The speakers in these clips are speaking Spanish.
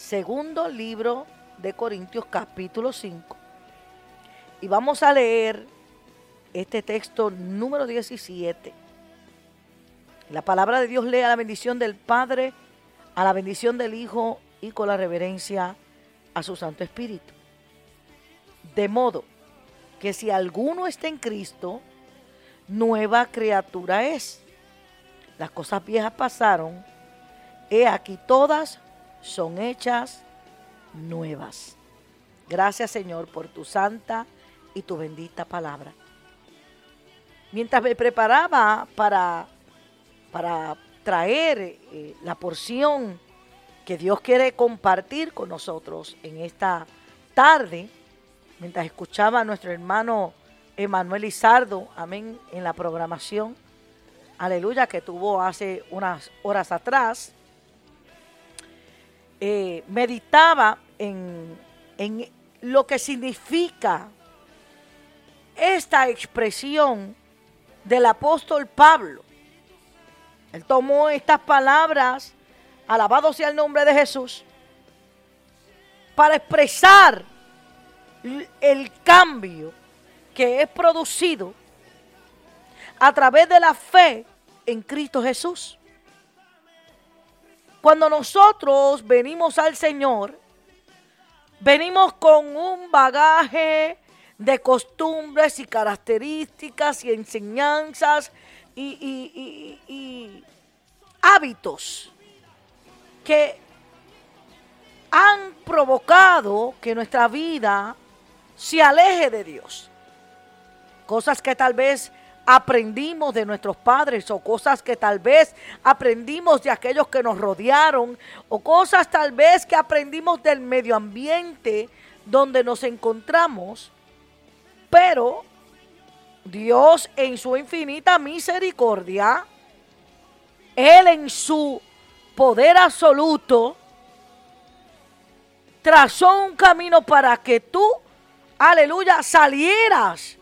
segundo libro de Corintios capítulo 5. Y vamos a leer este texto número 17. La palabra de Dios lee a la bendición del Padre, a la bendición del Hijo y con la reverencia a su Santo Espíritu. De modo que si alguno está en Cristo, nueva criatura es. Las cosas viejas pasaron, he aquí todas son hechas nuevas. Gracias Señor por tu santa y tu bendita palabra. Mientras me preparaba para, para traer eh, la porción que Dios quiere compartir con nosotros en esta tarde, mientras escuchaba a nuestro hermano Emanuel Izardo, amén, en la programación, aleluya, que tuvo hace unas horas atrás, eh, meditaba en, en lo que significa esta expresión del apóstol Pablo. Él tomó estas palabras, alabado sea el nombre de Jesús, para expresar el cambio que es producido a través de la fe en Cristo Jesús. Cuando nosotros venimos al Señor, venimos con un bagaje de costumbres y características y enseñanzas y, hábitos que han provocado que nuestra vida se aleje de Dios. Cosas que tal vez aprendimos de nuestros padres o cosas que tal vez aprendimos de aquellos que nos rodearon o cosas tal vez que aprendimos del medio ambiente donde nos encontramos, pero Dios en su infinita misericordia, Él en su poder absoluto, trazó un camino para que tú, aleluya, salieras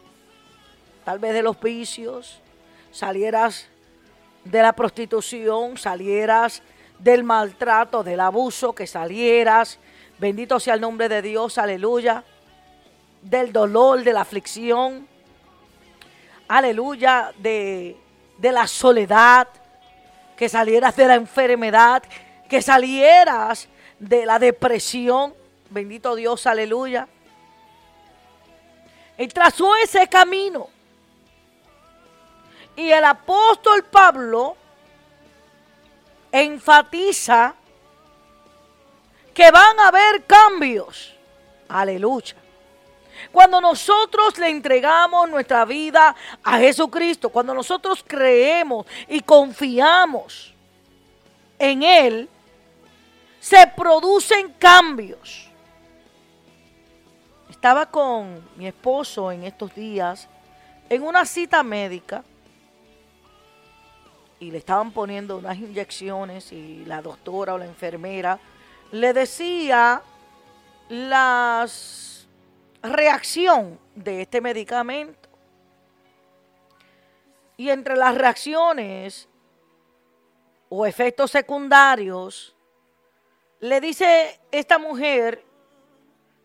tal vez de los vicios, salieras de la prostitución, salieras del maltrato, del abuso, que salieras, bendito sea el nombre de Dios, aleluya, del dolor, de la aflicción, aleluya, de, de la soledad, que salieras de la enfermedad, que salieras de la depresión, bendito Dios, aleluya. Él trazó ese camino. Y el apóstol Pablo enfatiza que van a haber cambios. Aleluya. Cuando nosotros le entregamos nuestra vida a Jesucristo, cuando nosotros creemos y confiamos en Él, se producen cambios. Estaba con mi esposo en estos días en una cita médica y le estaban poniendo unas inyecciones y la doctora o la enfermera le decía la reacción de este medicamento. Y entre las reacciones o efectos secundarios, le dice esta mujer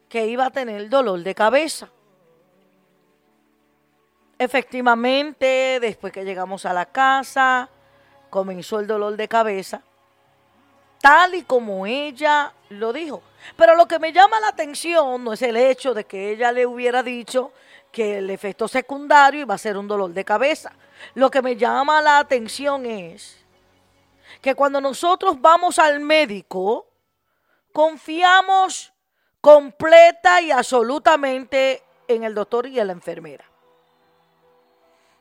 que iba a tener dolor de cabeza. Efectivamente, después que llegamos a la casa, comenzó el dolor de cabeza, tal y como ella lo dijo. Pero lo que me llama la atención no es el hecho de que ella le hubiera dicho que el efecto secundario iba a ser un dolor de cabeza. Lo que me llama la atención es que cuando nosotros vamos al médico, confiamos completa y absolutamente en el doctor y en la enfermera.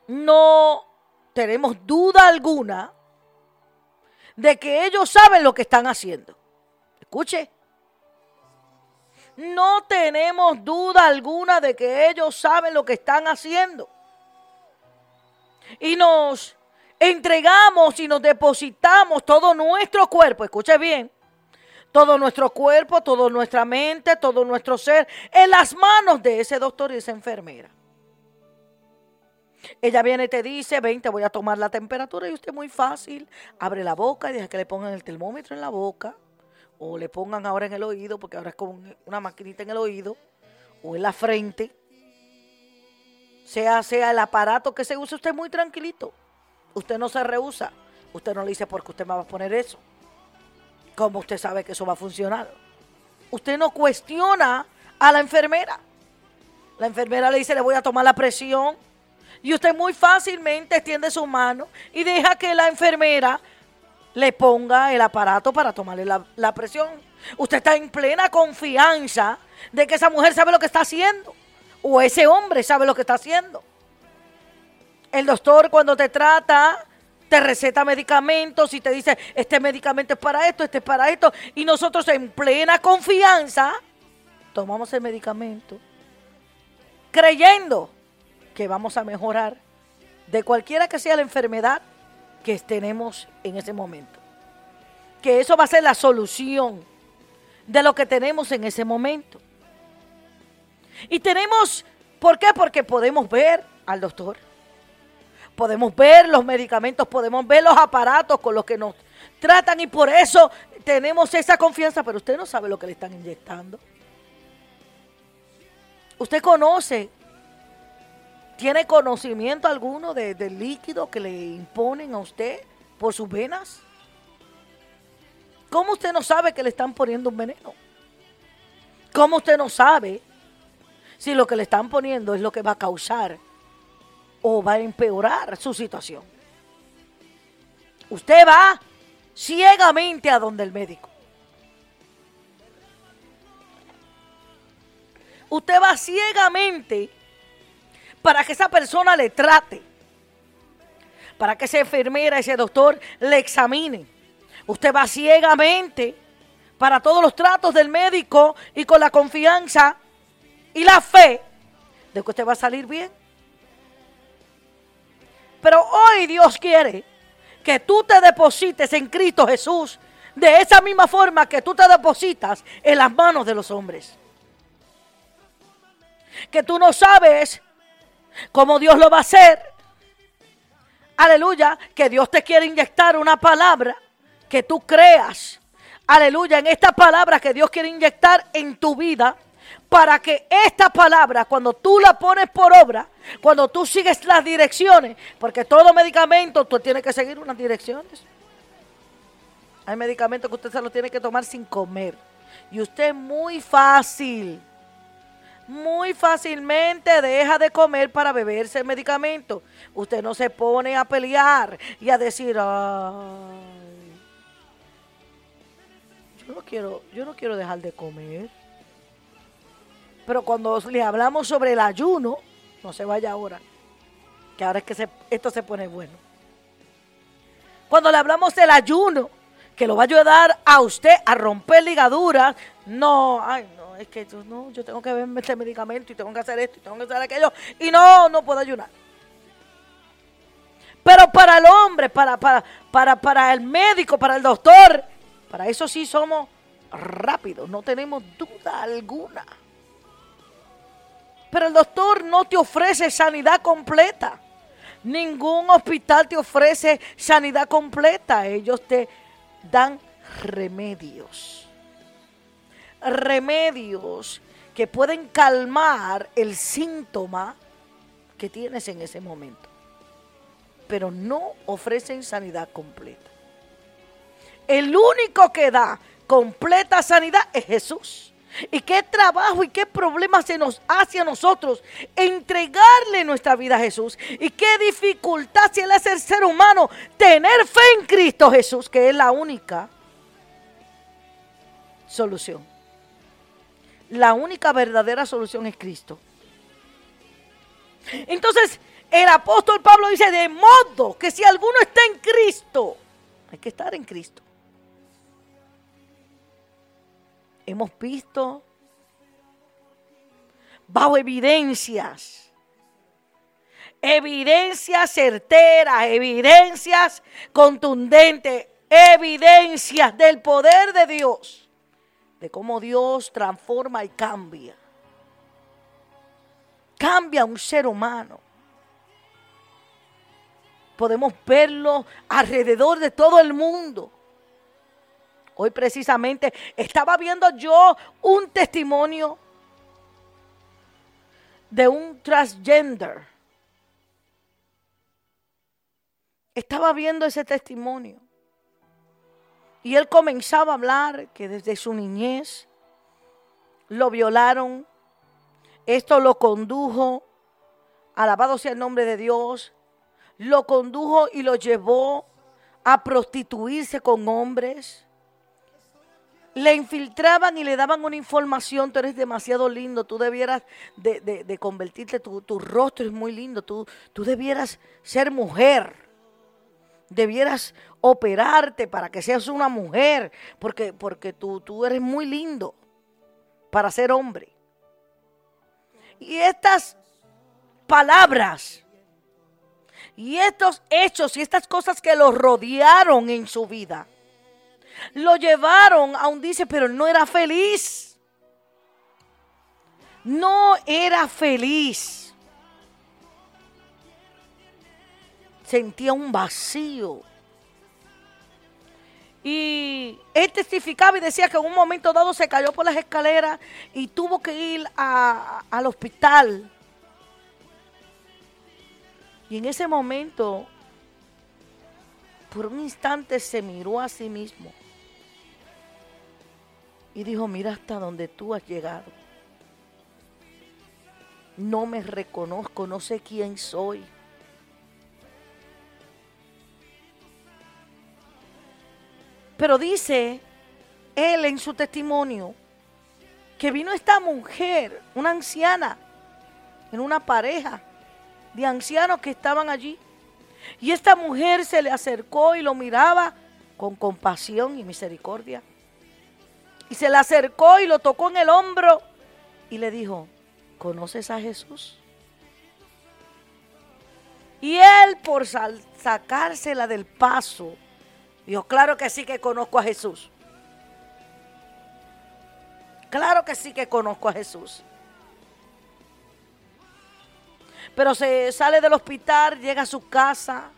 No tenemos duda alguna de que ellos saben lo que están haciendo. Escuche. No tenemos duda alguna de que ellos saben lo que están haciendo. Y nos entregamos y nos depositamos todo nuestro cuerpo, escuche bien, todo nuestro cuerpo, toda nuestra mente, todo nuestro ser en las manos de ese doctor y esa enfermera. Ella viene y te dice, ven, te voy a tomar la temperatura y usted muy fácil, abre la boca y deja que le pongan el termómetro en la boca o le pongan ahora en el oído, porque ahora es con una maquinita en el oído, o en la frente, sea, sea el aparato que se use usted muy tranquilito. Usted no se rehúsa. Usted no le dice porque usted me va a poner eso. ¿Cómo usted sabe que eso va a funcionar? Usted no cuestiona a la enfermera. La enfermera le dice, le voy a tomar la presión. Y usted muy fácilmente extiende su mano y deja que la enfermera le ponga el aparato para tomarle la, la presión. Usted está en plena confianza de que esa mujer sabe lo que está haciendo. O ese hombre sabe lo que está haciendo. El doctor cuando te trata te receta medicamentos y te dice, este medicamento es para esto, este es para esto. Y nosotros en plena confianza tomamos el medicamento creyendo que vamos a mejorar de cualquiera que sea la enfermedad que tenemos en ese momento. Que eso va a ser la solución de lo que tenemos en ese momento. Y tenemos, ¿por qué? Porque podemos ver al doctor podemos ver los medicamentos, podemos ver los aparatos con los que nos tratan y por eso tenemos esa confianza, pero usted no sabe lo que le están inyectando. Usted conoce, tiene conocimiento alguno del líquido que le imponen a usted por sus venas. ¿Cómo usted no sabe que le están poniendo un veneno? ¿Cómo usted no sabe si lo que le están poniendo es lo que va a causar o va a empeorar su situación. Usted va ciegamente a donde el médico. Usted va ciegamente para que esa persona le trate, para que esa enfermera, ese doctor le examine. Usted va ciegamente para todos los tratos del médico y con la confianza y la fe de que usted va a salir bien. Pero hoy Dios quiere que tú te deposites en Cristo Jesús de esa misma forma que tú te depositas en las manos de los hombres. Que tú no sabes cómo Dios lo va a hacer. Aleluya, que Dios te quiere inyectar una palabra que tú creas. Aleluya, en esta palabra que Dios quiere inyectar en tu vida para que esta palabra, cuando tú la pones por obra, cuando tú sigues las direcciones, porque todo medicamento tú tienes que seguir unas direcciones. Hay medicamentos que usted se los tiene que tomar sin comer. Y usted muy fácil, muy fácilmente deja de comer para beberse el medicamento. Usted no se pone a pelear y a decir, ay, yo no quiero, yo no quiero dejar de comer. Pero cuando le hablamos sobre el ayuno, no se vaya ahora, que ahora es que esto se pone bueno. Cuando le hablamos del ayuno, que lo va a ayudar a usted a romper ligaduras, no, ay, no, es que yo, no, yo tengo que verme este medicamento y tengo que hacer esto y tengo que hacer aquello, y no, no puedo ayunar. Pero para el hombre, para, para, para, para el médico, para el doctor, para eso sí somos rápidos, no tenemos duda alguna. Pero el doctor no te ofrece sanidad completa. Ningún hospital te ofrece sanidad completa. Ellos te dan remedios. Remedios que pueden calmar el síntoma que tienes en ese momento. Pero no ofrecen sanidad completa. El único que da completa sanidad es Jesús. Y qué trabajo y qué problema se nos hace a nosotros entregarle nuestra vida a Jesús. Y qué dificultad si Él es el ser humano tener fe en Cristo Jesús, que es la única solución. La única verdadera solución es Cristo. Entonces, el apóstol Pablo dice, de modo que si alguno está en Cristo, hay que estar en Cristo. hemos visto bajo evidencias, evidencias certeras, evidencias contundentes, evidencias del poder de Dios, de cómo Dios transforma y cambia. Cambia un ser humano. Podemos verlo alrededor de todo el mundo Hoy precisamente estaba viendo yo un testimonio de un transgender. Estaba viendo ese testimonio. Y él comenzaba a hablar que desde su niñez lo violaron. Esto lo condujo, alabado sea el nombre de Dios, lo condujo y lo llevó a prostituirse con hombres. Le infiltraban y le daban una información, tú eres demasiado lindo, tú debieras de, convertirte, tu, tu, rostro es muy lindo, tú, tú debieras ser mujer, debieras operarte para que seas una mujer, porque, porque tú, tú eres muy lindo para ser hombre. Y estas palabras y estos hechos y estas cosas que lo rodearon en su vida, lo llevaron a un dice, pero no era feliz. No era feliz. Sentía un vacío. Y él testificaba y decía que en un momento dado se cayó por las escaleras y tuvo que ir al hospital. Y en ese momento, por un instante se miró a sí mismo y dijo, mira hasta donde tú has llegado. No me reconozco, no sé quién soy. Pero dice él en su testimonio que vino esta mujer, una anciana, en una pareja de ancianos que estaban allí. Y esta mujer se le acercó y lo miraba con compasión y misericordia. Y se le acercó y lo tocó en el hombro y le dijo, ¿conoces a Jesús? Y él por sacársela del paso, Dijo, claro que sí que conozco a Jesús. Claro que sí que conozco a Jesús. Pero se sale del hospital, llega a su casa.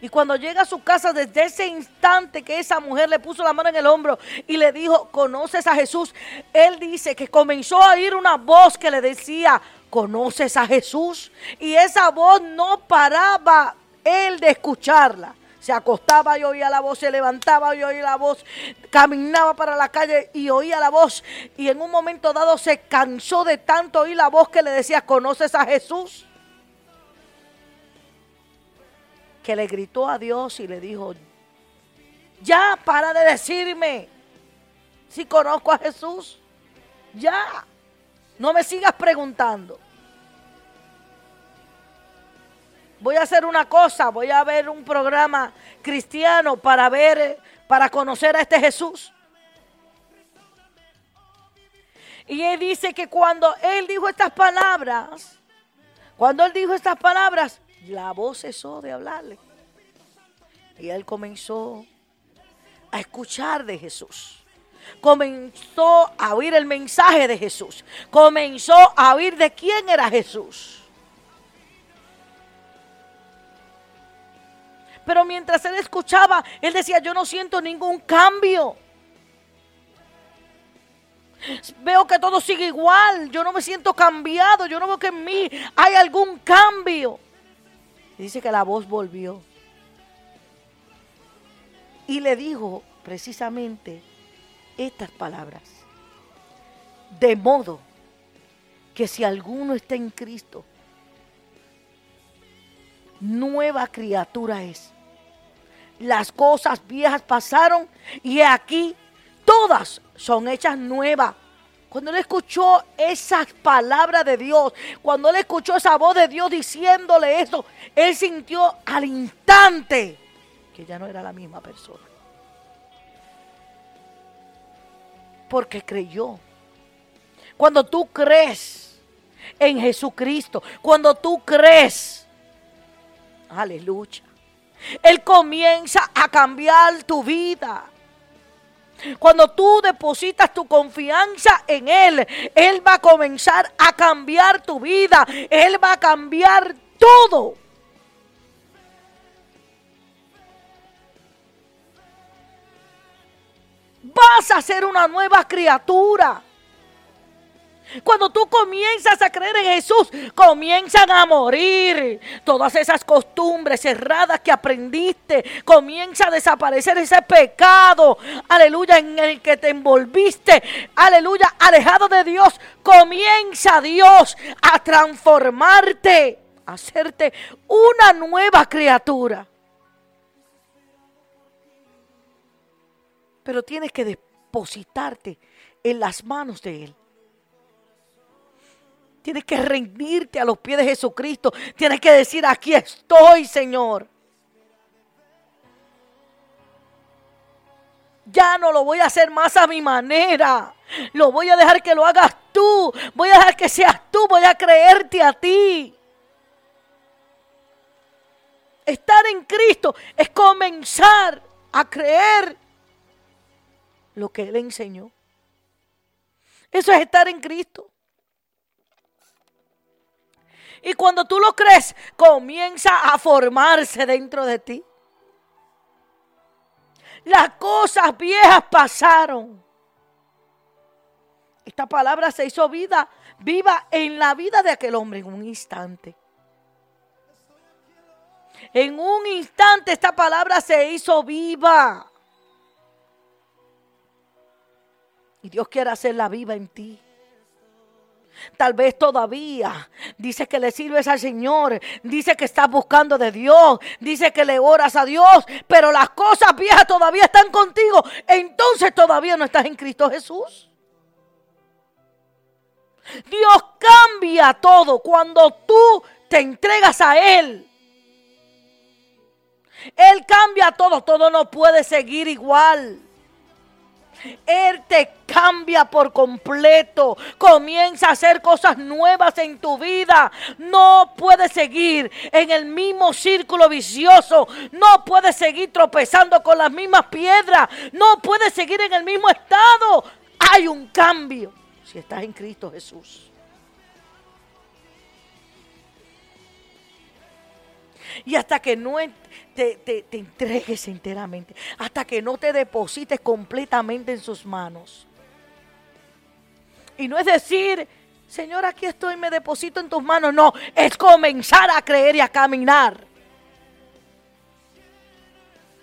Y cuando llega a su casa, desde ese instante que esa mujer le puso la mano en el hombro y le dijo, ¿conoces a Jesús? Él dice que comenzó a oír una voz que le decía, ¿conoces a Jesús? Y esa voz no paraba él de escucharla. Se acostaba y oía la voz, se levantaba y oía la voz, caminaba para la calle y oía la voz. Y en un momento dado se cansó de tanto oír la voz que le decía, ¿conoces a Jesús? Que le gritó a Dios y le dijo, ya para de decirme si conozco a Jesús. Ya, no me sigas preguntando. Voy a hacer una cosa, voy a ver un programa cristiano para ver, para conocer a este Jesús. Y él dice que cuando él dijo estas palabras, cuando él dijo estas palabras, la voz cesó de hablarle. Y él comenzó a escuchar de Jesús. Comenzó a oír el mensaje de Jesús. Comenzó a oír de quién era Jesús. Pero mientras él escuchaba, él decía, yo no siento ningún cambio. Veo que todo sigue igual, yo no me siento cambiado, yo no veo que en mí hay algún cambio. Y dice que la voz volvió. Y le dijo precisamente estas palabras. De modo que si alguno está en Cristo, nueva criatura es las cosas viejas pasaron y aquí todas son hechas nuevas. Cuando él escuchó esas palabras de Dios, cuando él escuchó esa voz de Dios diciéndole eso, él sintió al instante que ya no era la misma persona. Porque creyó. Cuando tú crees en Jesucristo, cuando tú crees, aleluya, él comienza a cambiar tu vida. Cuando tú depositas tu confianza en Él, Él va a comenzar a cambiar tu vida. Él va a cambiar todo. vas a ser una nueva criatura. Cuando tú comienzas a creer en Jesús, comienzan a morir todas esas costumbres erradas que aprendiste. Comienza a desaparecer ese pecado, aleluya, en el que te envolviste, aleluya, alejado de Dios. Comienza Dios a transformarte, a hacerte una nueva criatura. Pero tienes que depositarte en las manos de Él. Tienes que rendirte a los pies de Jesucristo. Tienes que decir, aquí estoy, Señor. Ya no lo voy a hacer más a mi manera. Lo voy a dejar que lo hagas tú. Voy a dejar que seas tú. Voy a creerte a ti. Estar en Cristo es comenzar a creer lo que Él enseñó. Eso es estar en Cristo. Y cuando tú lo crees, comienza a formarse dentro de ti. Las cosas viejas pasaron. Esta palabra se hizo vida, viva en la vida de aquel hombre en un instante. En un instante esta palabra se hizo viva. Y Dios quiere hacerla viva en ti. Tal vez todavía dice que le sirves al Señor, dice que estás buscando de Dios, dice que le oras a Dios, pero las cosas viejas todavía están contigo. Entonces todavía no estás en Cristo Jesús. Dios cambia todo cuando tú te entregas a Él. Él cambia todo, todo no puede seguir igual. Él te cambia por completo. Comienza a hacer cosas nuevas en tu vida. No puedes seguir en el mismo círculo vicioso. No puedes seguir tropezando con las mismas piedras. No puedes seguir en el mismo estado. Hay un cambio si estás en Cristo Jesús. Y hasta que no te, entregues enteramente, hasta que no te deposites completamente en sus manos. Y no es decir, Señor, aquí estoy, me deposito en tus manos. No, es comenzar a creer y a caminar.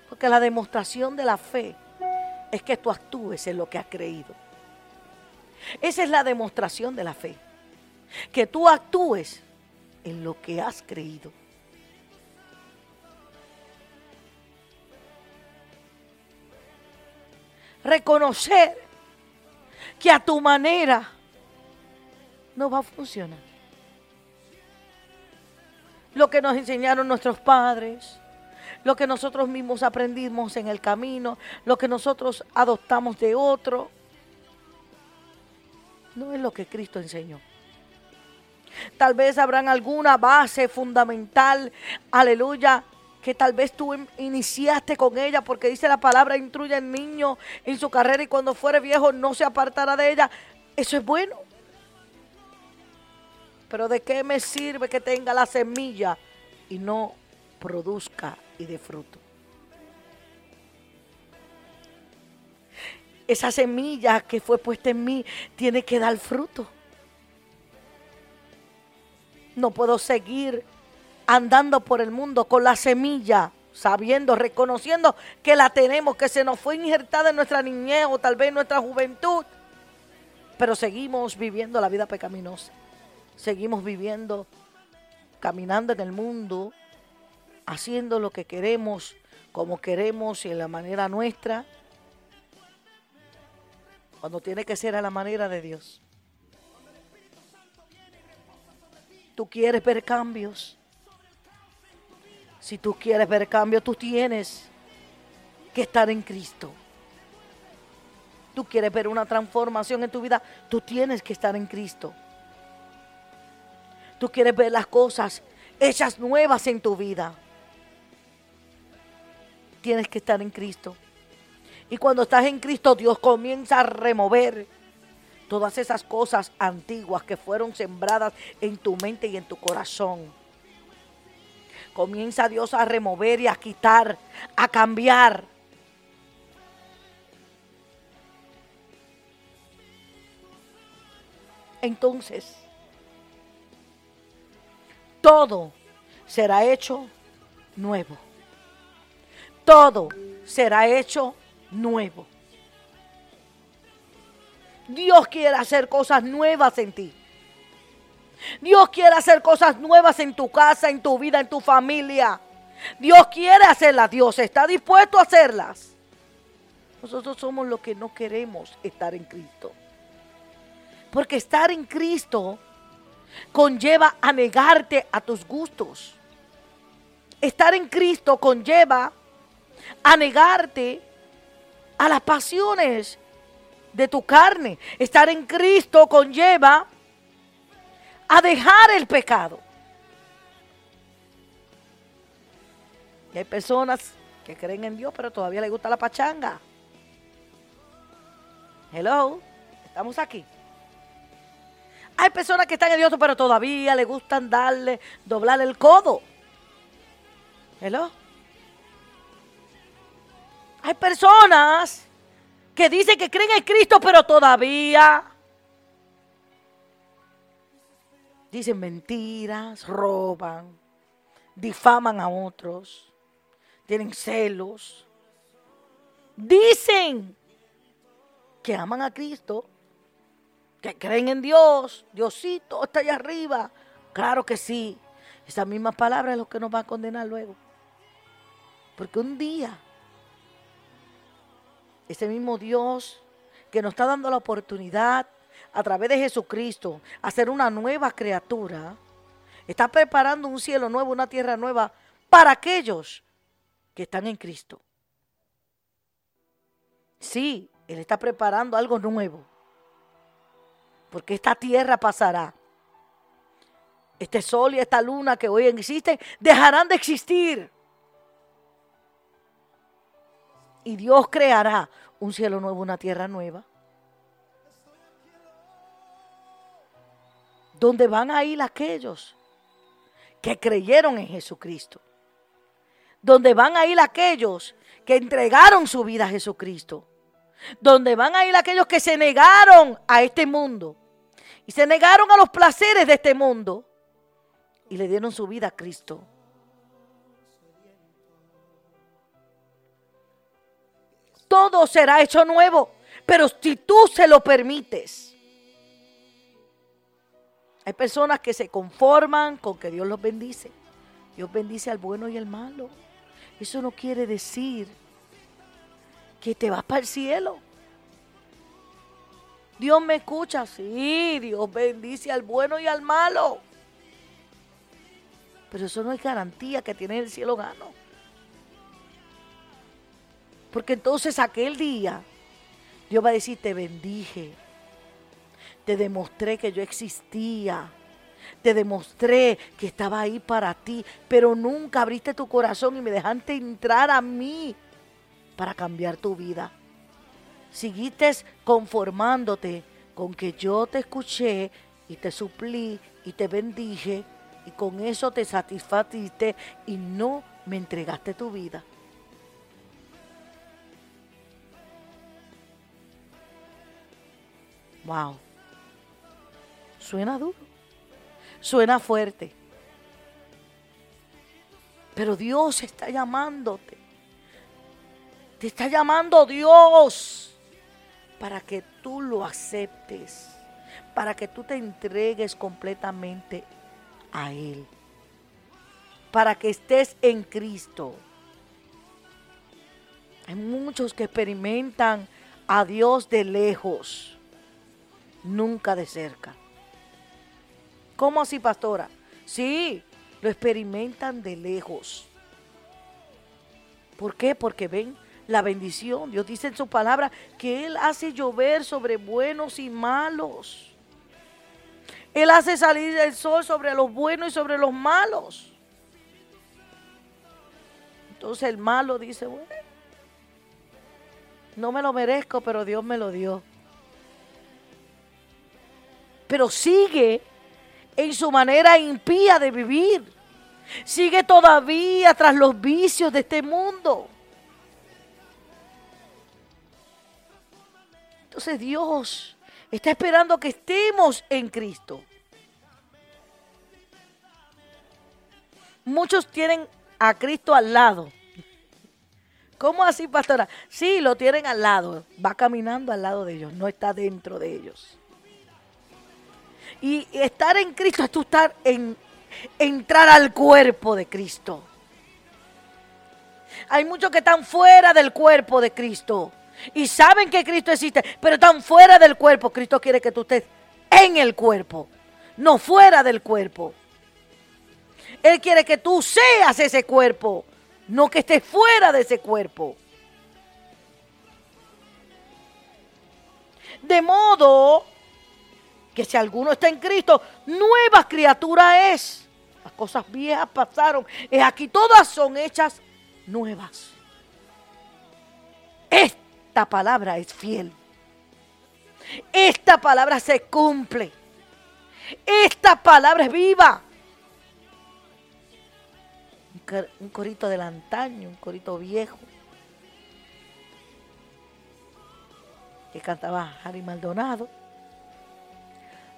Porque la demostración de la fe es que tú actúes en lo que has creído. Esa es la demostración de la fe. Que tú actúes en lo que has creído. Reconocer que a tu manera no va a funcionar. Lo que nos enseñaron nuestros padres, lo que nosotros mismos aprendimos en el camino, lo que nosotros adoptamos de otro, no es lo que Cristo enseñó. Tal vez habrán alguna base fundamental, aleluya, que tal vez tú iniciaste con ella, porque dice la palabra, instruye al niño en su carrera y cuando fuere viejo no se apartará de ella. Eso es bueno. Pero ¿de qué me sirve que tenga la semilla y no produzca y dé fruto? Esa semilla que fue puesta en mí tiene que dar fruto. No puedo seguir andando por el mundo con la semilla, sabiendo, reconociendo que la tenemos, que se nos fue injertada en nuestra niñez o tal vez en nuestra juventud, pero seguimos viviendo la vida pecaminosa. Seguimos viviendo, caminando en el mundo, haciendo lo que queremos, como queremos y en la manera nuestra, cuando tiene que ser a la manera de Dios. Tú quieres ver cambios. Si tú quieres ver cambio, tú tienes que estar en Cristo. Tú quieres ver una transformación en tu vida, tú tienes que estar en Cristo. Tú quieres ver las cosas hechas nuevas en tu vida. Tienes que estar en Cristo. Y cuando estás en Cristo, Dios comienza a remover todas esas cosas antiguas que fueron sembradas en tu mente y en tu corazón comienza Dios a remover y a quitar, a cambiar. Entonces, todo será hecho nuevo. Todo será hecho nuevo. Dios quiere hacer cosas nuevas en ti. Dios quiere hacer cosas nuevas en tu casa, en tu vida, en tu familia. Dios quiere hacerlas. Dios está dispuesto a hacerlas. Nosotros somos los que no queremos estar en Cristo. Porque estar en Cristo conlleva a negarte a tus gustos. Estar en Cristo conlleva a negarte a las pasiones de tu carne. Estar en Cristo conlleva a dejar el pecado. Y hay personas que creen en Dios, pero todavía les gusta la pachanga. Hello, estamos aquí. Hay personas que están en Dios, pero todavía le gustan darle, doblar el codo. Hello. Hay personas que dicen que creen en Cristo, pero todavía dicen mentiras, roban, difaman a otros, tienen celos. Dicen que aman a Cristo, que creen en Dios, Diosito está allá arriba. Claro que sí. Esa misma palabra es lo que nos va a condenar luego. Porque un día, ese mismo Dios que nos está dando la oportunidad a través de Jesucristo a ser una nueva criatura, está preparando un cielo nuevo, una tierra nueva para aquellos que están en Cristo. Sí, Él está preparando algo nuevo porque esta tierra pasará. Este sol y esta luna que hoy existen dejarán de existir. Y Dios creará un cielo nuevo, una tierra nueva. Donde van a ir aquellos que creyeron en Jesucristo. Donde van a ir aquellos que entregaron su vida a Jesucristo. Donde van a ir aquellos que se negaron a este mundo y se negaron a los placeres de este mundo y le dieron su vida a Cristo. Todo será hecho nuevo, pero si tú se lo permites. Hay personas que se conforman con que Dios los bendice. Dios bendice al bueno y al malo. Eso no quiere decir que te vas para el cielo. Dios me escucha, sí, Dios bendice al bueno y al malo. Pero eso no es garantía que tienes el cielo gano. Porque entonces aquel día Dios va a decir, te bendije, te demostré que yo existía, te demostré que estaba ahí para ti, pero nunca abriste tu corazón y me dejaste entrar a mí para cambiar tu vida. Siguiste conformándote con que yo te escuché y te suplí y te bendije y con eso te satisfaciste y no me entregaste tu vida. Wow. Suena duro. Suena fuerte. Pero Dios está llamándote. Te está llamando Dios para que tú lo aceptes, para que tú te entregues completamente a Él, para que estés en Cristo. Hay muchos que experimentan a Dios de lejos, nunca de cerca. ¿Cómo así, pastora? Sí, lo experimentan de lejos. ¿Por qué? Porque ven la bendición. Dios dice en su palabra que Él hace llover sobre buenos y malos. Él hace salir el sol sobre los buenos y sobre los malos. Entonces el malo dice, bueno, no me lo merezco, pero Dios me lo dio. Pero sigue en su manera impía de vivir. Sigue todavía tras los vicios de este mundo. Entonces Dios Está esperando que estemos en Cristo. Muchos tienen a Cristo al lado. ¿Cómo así, pastora? Sí, lo tienen al lado. Va caminando al lado de ellos, no está dentro de ellos. Y estar en Cristo es tú estar en entrar al cuerpo de Cristo. Hay muchos que están fuera del cuerpo de Cristo y saben que Cristo existe, pero están fuera del cuerpo. Cristo quiere que tú estés en el cuerpo, no fuera del cuerpo. Él quiere que tú seas ese cuerpo, no que estés fuera de ese cuerpo. De modo que si alguno está en Cristo, nueva criatura es. Las cosas viejas pasaron. Y aquí todas son hechas nuevas. Esta palabra es fiel. Esta palabra se cumple. Esta palabra es viva. Un corito del antaño, un corito viejo. Que cantaba Harry Maldonado.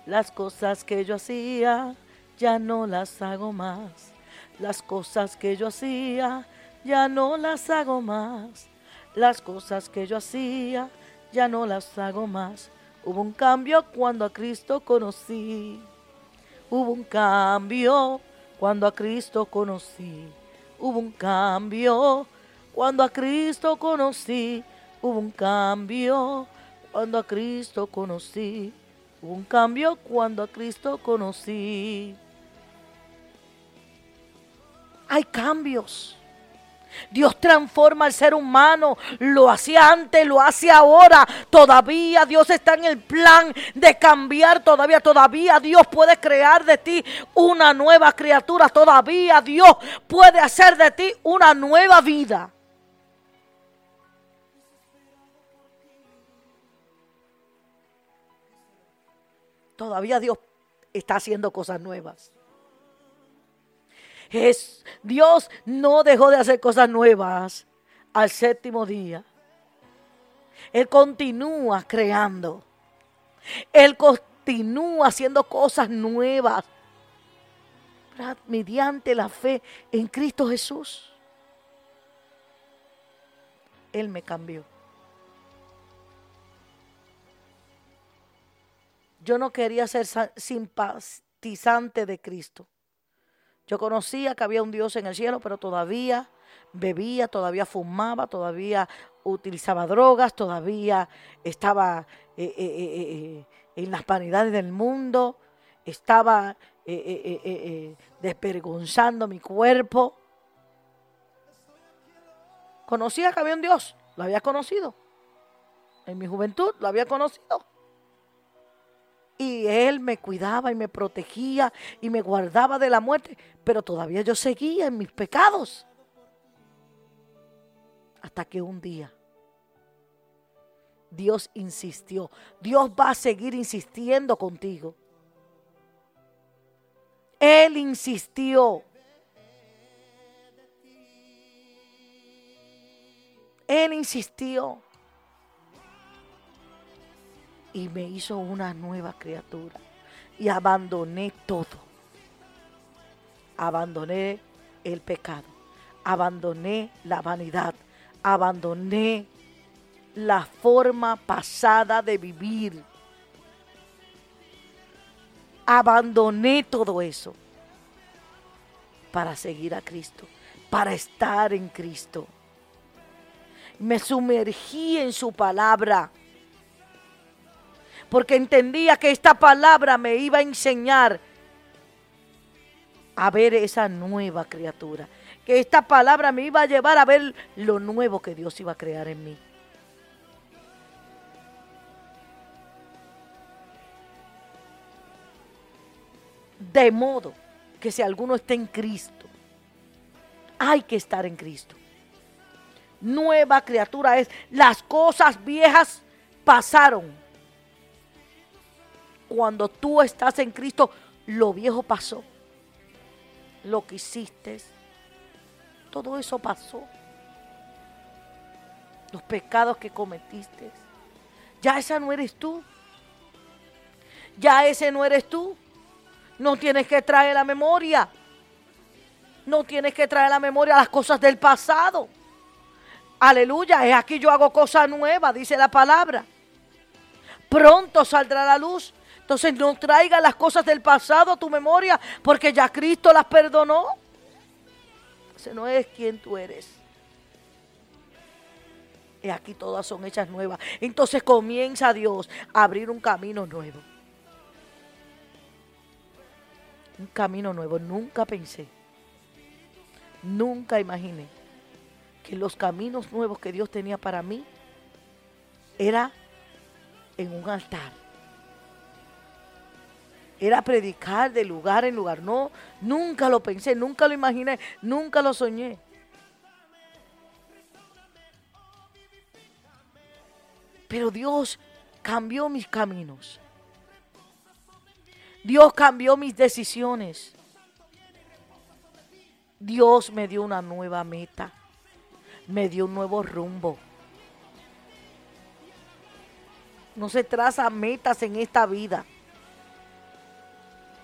Las cosas que yo hacía, ya no las hago más. Las cosas que yo hacía, ya no las hago más. Las cosas que yo hacía, ya no las hago más. Hubo un cambio cuando a Cristo conocí. Hubo un cambio cuando a Cristo conocí. Hubo un cambio cuando a Cristo conocí. Hubo un cambio cuando a Cristo conocí. Un cambio cuando a Cristo conocí. Hay cambios. Dios transforma al ser humano, lo hacía antes, lo hace ahora. Todavía Dios está en el plan de cambiar, todavía, todavía Dios puede crear de ti una nueva criatura, todavía Dios puede hacer de ti una nueva vida. Todavía Dios está haciendo cosas nuevas. Es, Dios no dejó de hacer cosas nuevas al séptimo día. Él continúa creando. Él continúa haciendo cosas nuevas mediante la fe en Cristo Jesús. Él me cambió. Yo no quería ser simpatizante de Cristo. Yo conocía que había un Dios en el cielo, pero todavía bebía, todavía fumaba, todavía utilizaba drogas, todavía estaba eh, eh, eh, en las vanidades del mundo, estaba desvergonzando mi cuerpo. Conocía que había un Dios, lo había conocido. En mi juventud lo había conocido. Y Él me cuidaba y me protegía y me guardaba de la muerte. Pero todavía yo seguía en mis pecados. Hasta que un día Dios insistió. Dios va a seguir insistiendo contigo. Él insistió. Él insistió y me hizo una nueva criatura. Y abandoné todo. Abandoné el pecado. Abandoné la vanidad. Abandoné la forma pasada de vivir. Abandoné todo eso para seguir a Cristo, para estar en Cristo. Me sumergí en su palabra porque entendía que esta palabra me iba a enseñar a ver esa nueva criatura, que esta palabra me iba a llevar a ver lo nuevo que Dios iba a crear en mí. De modo que si alguno está en Cristo, hay que estar en Cristo. Nueva criatura es, las cosas viejas pasaron cuando tú estás en Cristo, lo viejo pasó. Lo que hiciste, todo eso pasó. Los pecados que cometiste. Ya esa no eres tú. Ya ese no eres tú. No tienes que traer la memoria. No tienes que traer la memoria las cosas del pasado. Aleluya, es aquí yo hago cosas nuevas, dice la palabra. Pronto saldrá la luz. Entonces no traiga las cosas del pasado a tu memoria, porque ya Cristo las perdonó. Ese no es quien tú eres. Y aquí todas son hechas nuevas. Entonces comienza Dios a abrir un camino nuevo. Un camino nuevo. Nunca pensé, nunca imaginé que los caminos nuevos que Dios tenía para mí era en un altar. Era predicar de lugar en lugar. No, nunca lo pensé, nunca lo imaginé, nunca lo soñé. Pero Dios cambió mis caminos. Dios cambió mis decisiones. Dios me dio una nueva meta. Me dio un nuevo rumbo. No se traza metas en esta vida.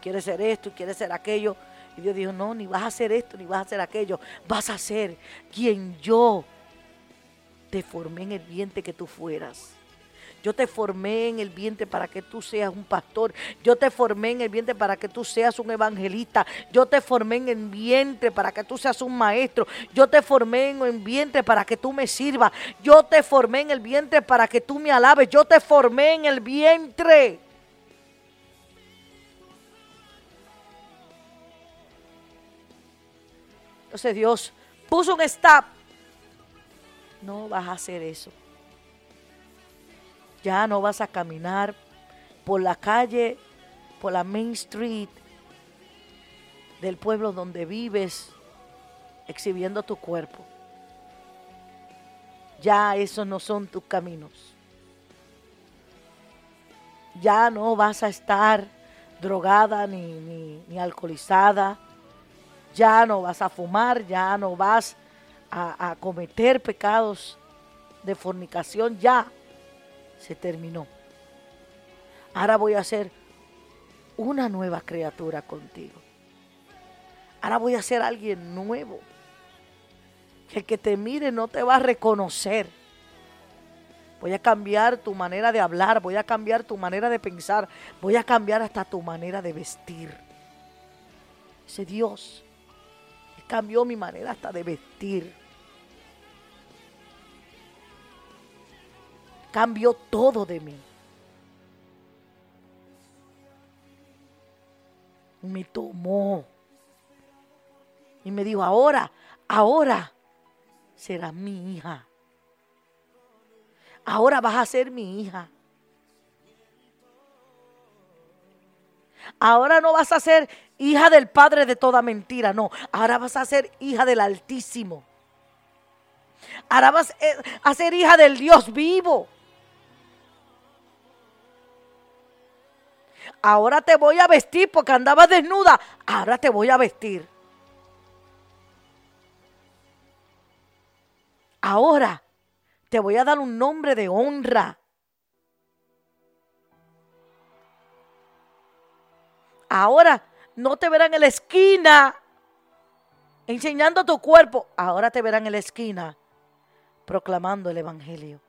Quiere ser esto y quiere ser aquello. Y Dios dijo, no, ni vas a hacer esto, ni vas a hacer aquello. Vas a ser quien yo te formé en el vientre que tú fueras. Yo te formé en el vientre para que tú seas un pastor. Yo te formé en el vientre para que tú seas un evangelista. Yo te formé en el vientre para que tú seas un maestro. Yo te formé en el vientre para que tú me sirvas. Yo te formé en el vientre para que tú me alabes. Yo te formé en el vientre. Entonces Dios puso un stop no vas a hacer eso. Ya no vas a caminar por la calle, por la Main Street del pueblo donde vives, exhibiendo tu cuerpo. Ya esos no son tus caminos. Ya no vas a estar drogada ni, ni alcoholizada. Ya no vas a fumar, ya no vas a, cometer pecados de fornicación, ya se terminó. Ahora voy a ser una nueva criatura contigo. Ahora voy a ser alguien nuevo. Que el que te mire no te va a reconocer. Voy a cambiar tu manera de hablar, voy a cambiar tu manera de pensar, voy a cambiar hasta tu manera de vestir. Ese Dios cambió mi manera hasta de vestir. cambió todo de mí. Me tomó y me dijo, ahora, ahora serás mi hija. Ahora vas a ser mi hija. Ahora no vas a ser hija del Padre de toda mentira, no. Ahora vas a ser hija del Altísimo. Ahora vas a ser hija del Dios vivo. ahora te voy a vestir porque andabas desnuda, ahora te voy a vestir. Ahora te voy a dar un nombre de honra. Ahora no te verán en la esquina enseñando tu cuerpo. Ahora te verán en la esquina proclamando el Evangelio.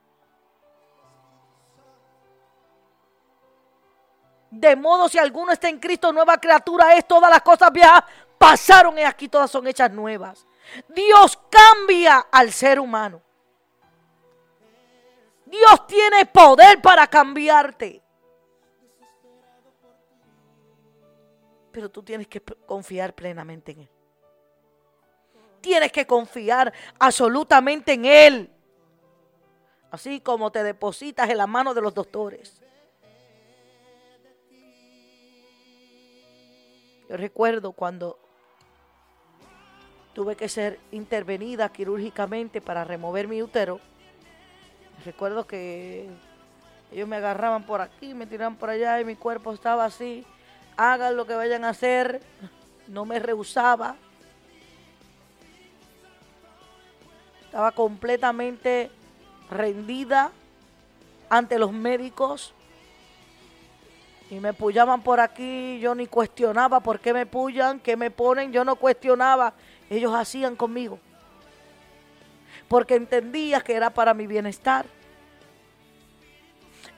De modo si alguno está en Cristo, nueva criatura es, todas las cosas viejas pasaron y aquí todas son hechas nuevas. Dios cambia al ser humano. Dios tiene poder para cambiarte. Pero tú tienes que confiar plenamente en Él. Tienes que confiar absolutamente en Él. Así como te depositas en la mano de los doctores. Yo recuerdo cuando tuve que ser intervenida quirúrgicamente para remover mi útero. Recuerdo que ellos me agarraban por aquí, me tiraban por allá y mi cuerpo estaba así. Hagan lo que vayan a hacer. No me rehusaba. Estaba completamente rendida ante los médicos Y me pullaban por aquí, yo ni cuestionaba por qué me pullan, qué me ponen, yo no cuestionaba. Ellos hacían conmigo. Porque entendía que era para mi bienestar.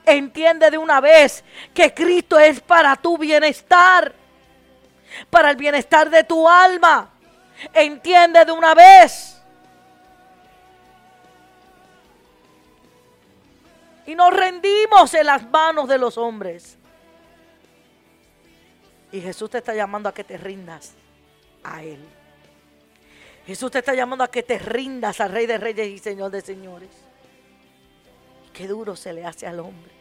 Entiende de una vez que Cristo es para tu bienestar, para el bienestar de tu alma. Entiende de una vez. Y nos rendimos en las manos de los hombres. Y Jesús te está llamando a que te rindas a Él. Jesús te está llamando a que te rindas al Rey de Reyes y Señor de Señores. Qué duro se le hace al hombre.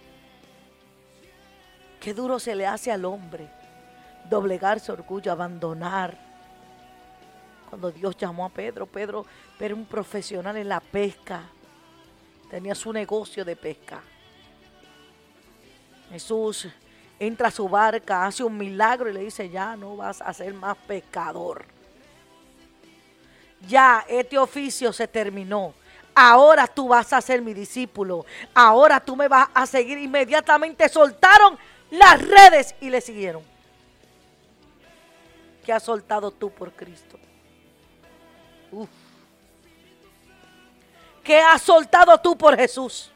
Qué duro se le hace al hombre doblegar su orgullo, abandonar. Cuando Dios llamó a Pedro, Pedro era un profesional en la pesca. Tenía su negocio de pesca. Jesús entra a su barca, hace un milagro y le dice, ya no vas a ser más pescador. Ya este oficio se terminó. Ahora tú vas a ser mi discípulo. Ahora tú me vas a seguir. Inmediatamente soltaron las redes y le siguieron. ¿Qué has soltado tú por Cristo? ¿Qué has soltado tú por Jesús?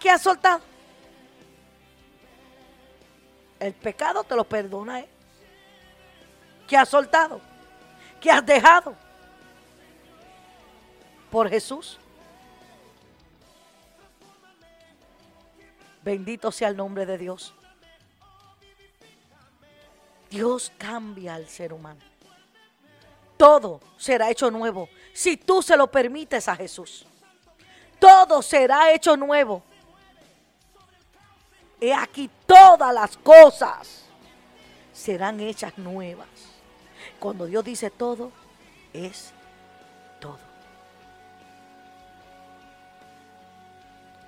¿Qué has soltado? El pecado te lo perdona. ¿eh? ¿Qué has soltado? ¿Qué has dejado? Por Jesús. Bendito sea el nombre de Dios. Dios cambia al ser humano. Todo será hecho nuevo si tú se lo permites a Jesús. Todo será hecho nuevo He aquí todas las cosas serán hechas nuevas. Cuando Dios dice todo, es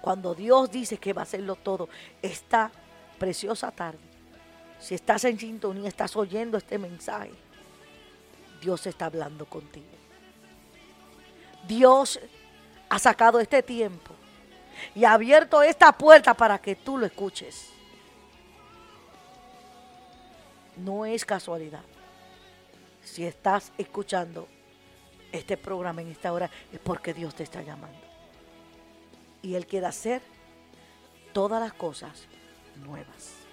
Cuando Dios dice que va a hacerlo todo, esta preciosa tarde, si estás en sintonía, estás oyendo este mensaje, Dios está hablando contigo. Dios ha sacado este tiempo y ha abierto esta puerta para que tú lo escuches. No es casualidad. Si estás escuchando este programa en esta hora es porque Dios te está llamando. Y Él quiere hacer todas las cosas nuevas.